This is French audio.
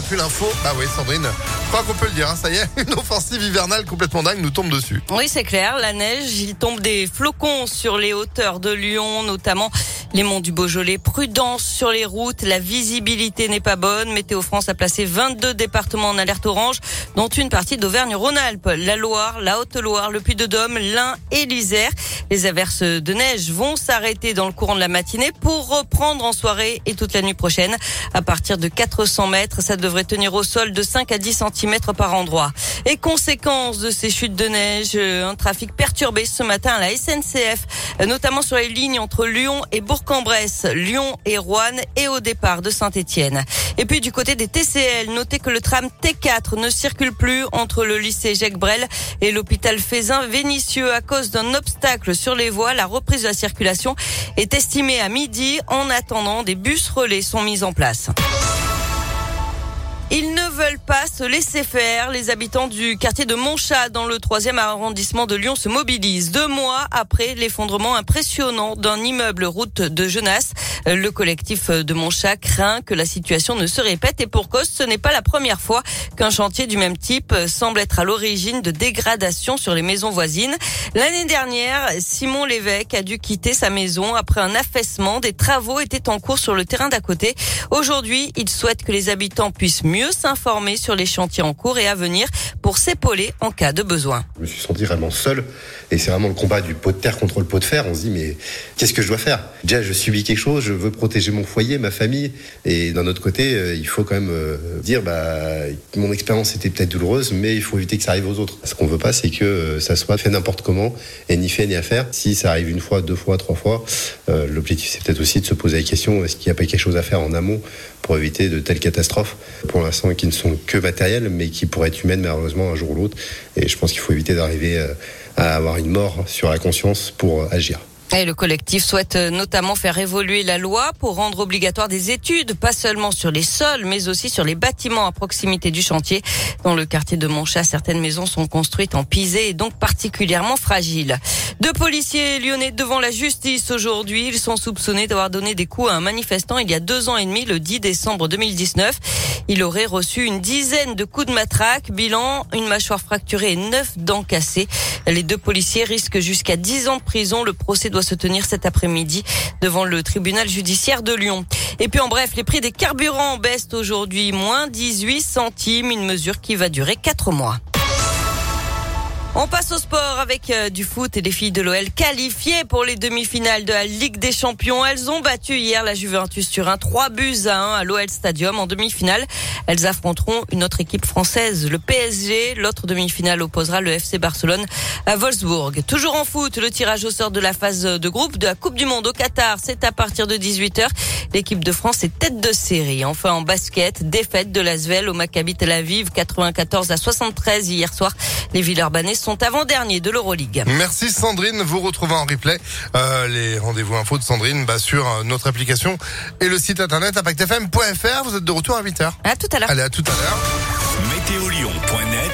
Et puis l'info, bah oui, Sandrine, je crois qu'on peut le dire, hein, ça y est, une offensive hivernale complètement dingue nous tombe dessus. Oui, c'est clair, la neige, il tombe des flocons sur les hauteurs de Lyon, notamment les monts du Beaujolais. Prudence sur les routes, la visibilité n'est pas bonne. Météo France a placé 22 départements en alerte orange, dont une partie d'Auvergne-Rhône-Alpes, la Loire, la Haute-Loire, le Puy-de-Dôme, l'Ain et l'Isère. Les averses de neige vont s'arrêter dans le courant de la matinée pour reprendre en soirée et toute la nuit prochaine. À partir de 400 mètres, ça devrait tenir au sol de 5 à 10 cm par endroit. Et conséquence de ces chutes de neige, un trafic perturbé ce matin à la SNCF, notamment sur les lignes entre Lyon et Bourg-en-Bresse, Lyon et Rouen et au départ de Saint-Étienne. Et puis du côté des TCL, notez que le tram T4 ne circule plus entre le lycée Jacques Brel et l'hôpital Fézin Vénitieux à cause d'un obstacle sur les voies. La reprise de la circulation est estimée à midi. En attendant, des bus relais sont mis en place. Veulent pas se laisser faire. Les habitants du quartier de Montchat, dans le troisième arrondissement de Lyon, se mobilisent deux mois après l'effondrement impressionnant d'un immeuble route de Genasse. Le collectif de Montchat craint que la situation ne se répète et pour cause, ce n'est pas la première fois qu'un chantier du même type semble être à l'origine de dégradation sur les maisons voisines. L'année dernière, Simon Lévesque a dû quitter sa maison après un affaissement. Des travaux étaient en cours sur le terrain d'à côté. Aujourd'hui, il souhaite que les habitants puissent mieux mieux s'informer sur les chantiers en cours et à venir pour s'épauler en cas de besoin. Je me suis senti vraiment seul et c'est vraiment le combat du pot de terre contre le pot de fer. On se dit mais qu'est-ce que je dois faire? Déjà je subis quelque chose, je veux protéger mon foyer, ma famille et d'un autre côté euh, il faut quand même euh, dire bah mon expérience était peut-être douloureuse mais il faut éviter que ça arrive aux autres. Ce qu'on veut pas c'est que euh, ça soit fait n'importe comment et ni fait ni à faire. Si ça arrive une fois, deux fois, trois fois, l'objectif c'est peut-être aussi de se poser la question est-ce qu'il n'y a pas quelque chose à faire en amont pour éviter de telles catastrophes? Pour l'instant, qui ne sont que matérielles, mais qui pourraient être humaines malheureusement un jour ou l'autre. Et je pense qu'il faut éviter d'arriver euh, à avoir une mort sur la conscience pour euh, agir. Et le collectif souhaite euh, notamment faire évoluer la loi pour rendre obligatoire des études, pas seulement sur les sols, mais aussi sur les bâtiments à proximité du chantier. Dans le quartier de Montchat, certaines maisons sont construites en pisé et donc particulièrement fragiles. Deux policiers lyonnais devant la justice aujourd'hui. Ils sont soupçonnés d'avoir donné des coups à un manifestant il y a deux ans et demi, le 10 décembre 2019. Il aurait reçu une dizaine de coups de matraque. Bilan, une mâchoire fracturée et neuf dents cassées. Les deux policiers risquent jusqu'à dix ans de prison. Le procès doit se tenir cet après-midi devant le tribunal judiciaire de Lyon. Et puis en bref, les prix des carburants baissent aujourd'hui moins 18 centimes, une mesure qui va durer quatre mois. On passe au sport avec euh, du foot et les filles de l'OL qualifiées pour les demi-finales de la Ligue des Champions. Elles ont battu hier la Juventus Turin 3 buts à 1 à l'OL Stadium en demi-finale. Elles affronteront une autre équipe française, le PSG. L'autre demi-finale opposera le FC Barcelone à Wolfsburg. Toujours en foot, le tirage au sort de la phase de groupe de la Coupe du Monde au Qatar, c'est à partir de 18h. L'équipe de France est tête de série. Enfin en basket, défaite de l'Asvel au Maccabi Tel Aviv 94 à 73 hier soir. Les Villeurbanais sont avant-derniers de l'Euroleague. Merci Sandrine. Vous retrouvez en replay euh, les rendez-vous infos de Sandrine bah, sur euh, notre application et le site internet impactfm.fr. Vous êtes de retour à 8h. À tout à l'heure. Allez, à tout à l'heure. Météo